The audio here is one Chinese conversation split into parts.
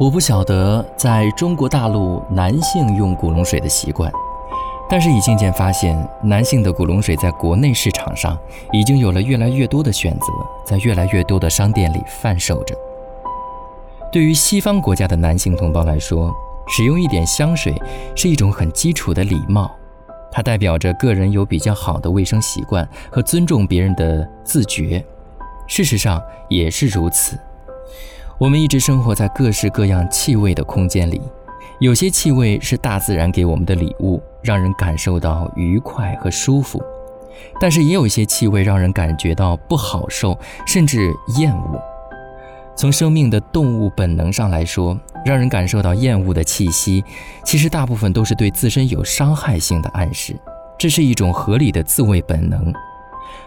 我不晓得在中国大陆男性用古龙水的习惯，但是已经渐发现，男性的古龙水在国内市场上已经有了越来越多的选择，在越来越多的商店里贩售着。对于西方国家的男性同胞来说，使用一点香水是一种很基础的礼貌，它代表着个人有比较好的卫生习惯和尊重别人的自觉。事实上也是如此。我们一直生活在各式各样气味的空间里，有些气味是大自然给我们的礼物，让人感受到愉快和舒服；但是也有一些气味让人感觉到不好受，甚至厌恶。从生命的动物本能上来说，让人感受到厌恶的气息，其实大部分都是对自身有伤害性的暗示，这是一种合理的自卫本能。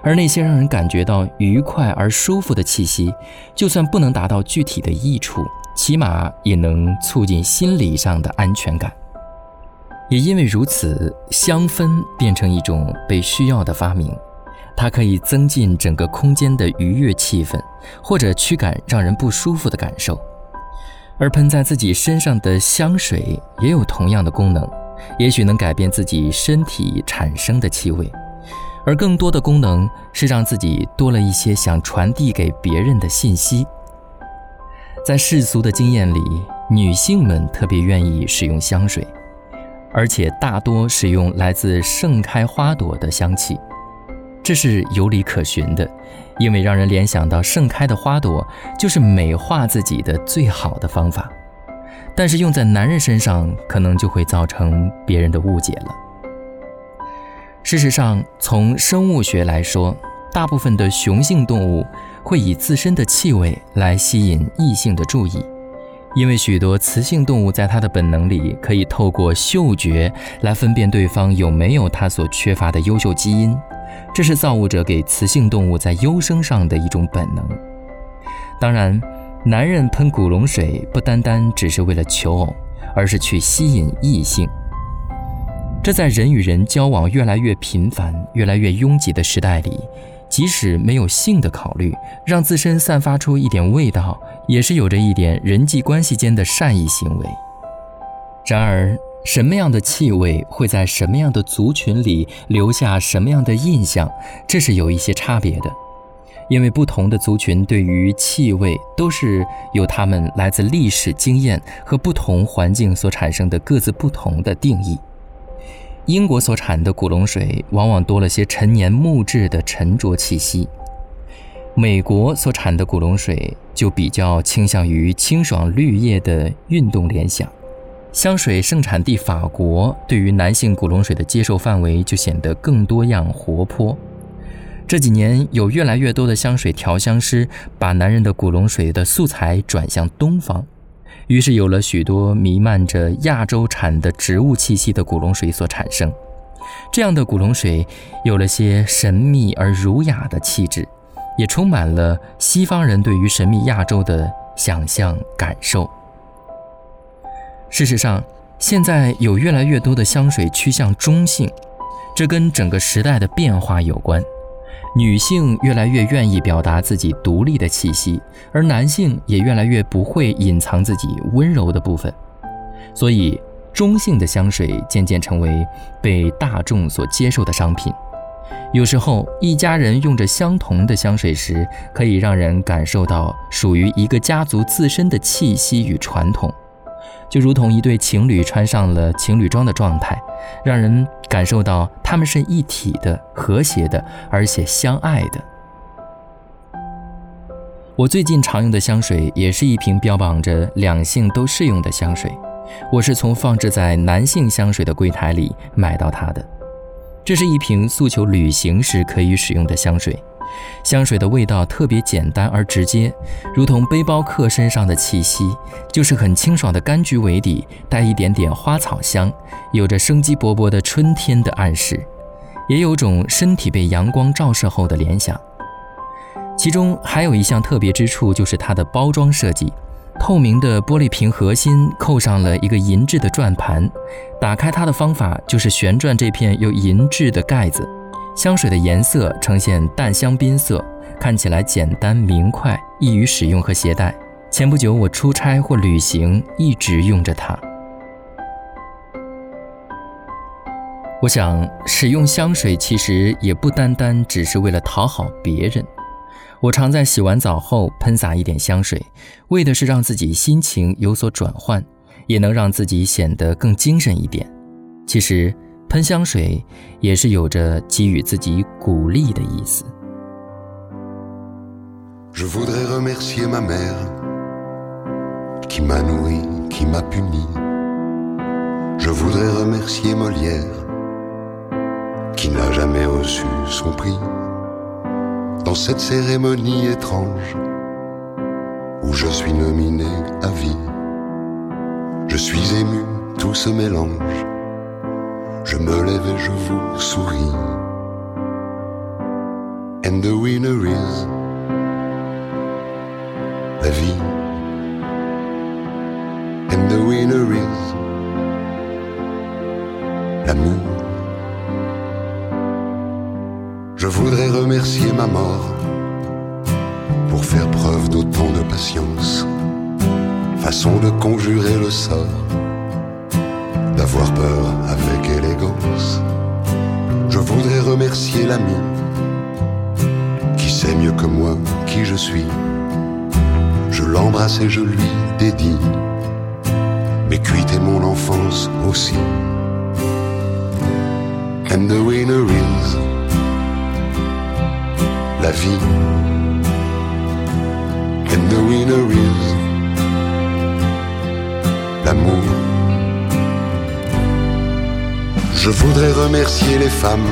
而那些让人感觉到愉快而舒服的气息，就算不能达到具体的益处，起码也能促进心理上的安全感。也因为如此，香氛变成一种被需要的发明，它可以增进整个空间的愉悦气氛，或者驱赶让人不舒服的感受。而喷在自己身上的香水也有同样的功能，也许能改变自己身体产生的气味。而更多的功能是让自己多了一些想传递给别人的信息。在世俗的经验里，女性们特别愿意使用香水，而且大多使用来自盛开花朵的香气，这是有理可循的，因为让人联想到盛开的花朵就是美化自己的最好的方法。但是用在男人身上，可能就会造成别人的误解了。事实上，从生物学来说，大部分的雄性动物会以自身的气味来吸引异性的注意，因为许多雌性动物在它的本能里可以透过嗅觉来分辨对方有没有它所缺乏的优秀基因，这是造物者给雌性动物在优生上的一种本能。当然，男人喷古龙水不单单只是为了求偶，而是去吸引异性。这在人与人交往越来越频繁、越来越拥挤的时代里，即使没有性的考虑，让自身散发出一点味道，也是有着一点人际关系间的善意行为。然而，什么样的气味会在什么样的族群里留下什么样的印象，这是有一些差别的，因为不同的族群对于气味都是有他们来自历史经验和不同环境所产生的各自不同的定义。英国所产的古龙水往往多了些陈年木质的沉着气息，美国所产的古龙水就比较倾向于清爽绿叶的运动联想。香水盛产地法国对于男性古龙水的接受范围就显得更多样活泼。这几年有越来越多的香水调香师把男人的古龙水的素材转向东方。于是有了许多弥漫着亚洲产的植物气息的古龙水所产生，这样的古龙水有了些神秘而儒雅的气质，也充满了西方人对于神秘亚洲的想象感受。事实上，现在有越来越多的香水趋向中性，这跟整个时代的变化有关。女性越来越愿意表达自己独立的气息，而男性也越来越不会隐藏自己温柔的部分，所以中性的香水渐渐成为被大众所接受的商品。有时候，一家人用着相同的香水时，可以让人感受到属于一个家族自身的气息与传统。就如同一对情侣穿上了情侣装的状态，让人感受到他们是一体的、和谐的，而且相爱的。我最近常用的香水也是一瓶标榜着两性都适用的香水，我是从放置在男性香水的柜台里买到它的。这是一瓶诉求旅行时可以使用的香水。香水的味道特别简单而直接，如同背包客身上的气息，就是很清爽的柑橘为底，带一点点花草香，有着生机勃勃的春天的暗示，也有种身体被阳光照射后的联想。其中还有一项特别之处，就是它的包装设计，透明的玻璃瓶核心扣上了一个银质的转盘，打开它的方法就是旋转这片由银质的盖子。香水的颜色呈现淡香槟色，看起来简单明快，易于使用和携带，前不久我出差或旅行，一直用着它。我想，使用香水其实也不单单只是为了讨好别人。我常在洗完澡后喷洒一点香水，为的是让自己心情有所转换，也能让自己显得更精神一点。其实，喷香水也是有着给予自己鼓励的意思。Je voudrais remercier ma mère qui m'a nourri, qui m'a puni. Je voudrais remercier Molière qui n'a jamais reçu son prix. Dans cette cérémonie étrange où je suis nominé à vie, je suis ému, tout se mélange. Je me lève et je vous souris. And the winner is la vie. And the winner is l'amour. Je voudrais remercier ma mort pour faire preuve d'autant de patience, façon de conjurer le sort, d'avoir peur avec élégance. Je voudrais remercier l'ami qui sait mieux que moi qui je suis je l'embrasse et je lui dédie mes cuites et mon enfance aussi. And the winner is la vie. And the winner is l'amour. Je voudrais remercier les femmes,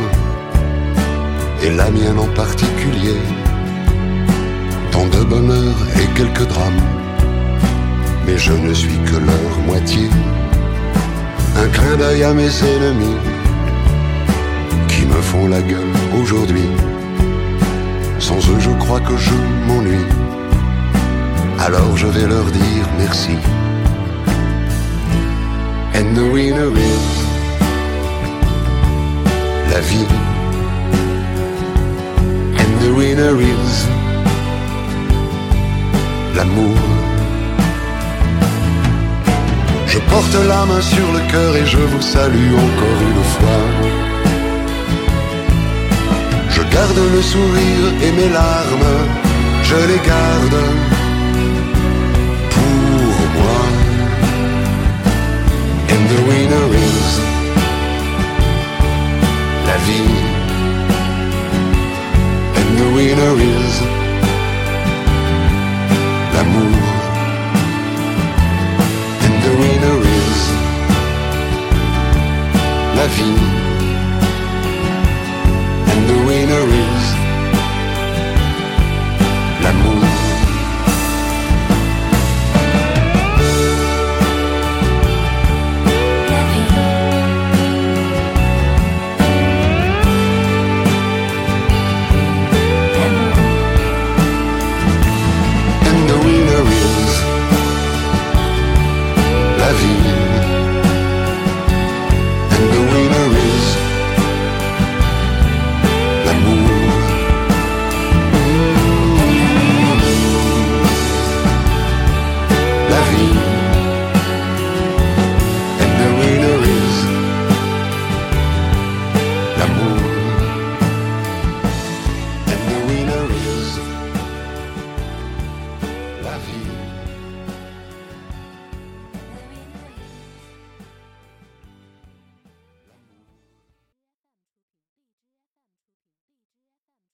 et la mienne en particulier tant de bonheur et quelques drames, mais je ne suis que leur moitié. Un clin d'œil à mes ennemis qui me font la gueule aujourd'hui. Sans eux, je crois que je m'ennuie. Alors je vais leur dire merci. And the winner la vie. And the winner is l'amour. Je porte la main sur le cœur et je vous salue encore une fois. Je garde le sourire et mes larmes, je les garde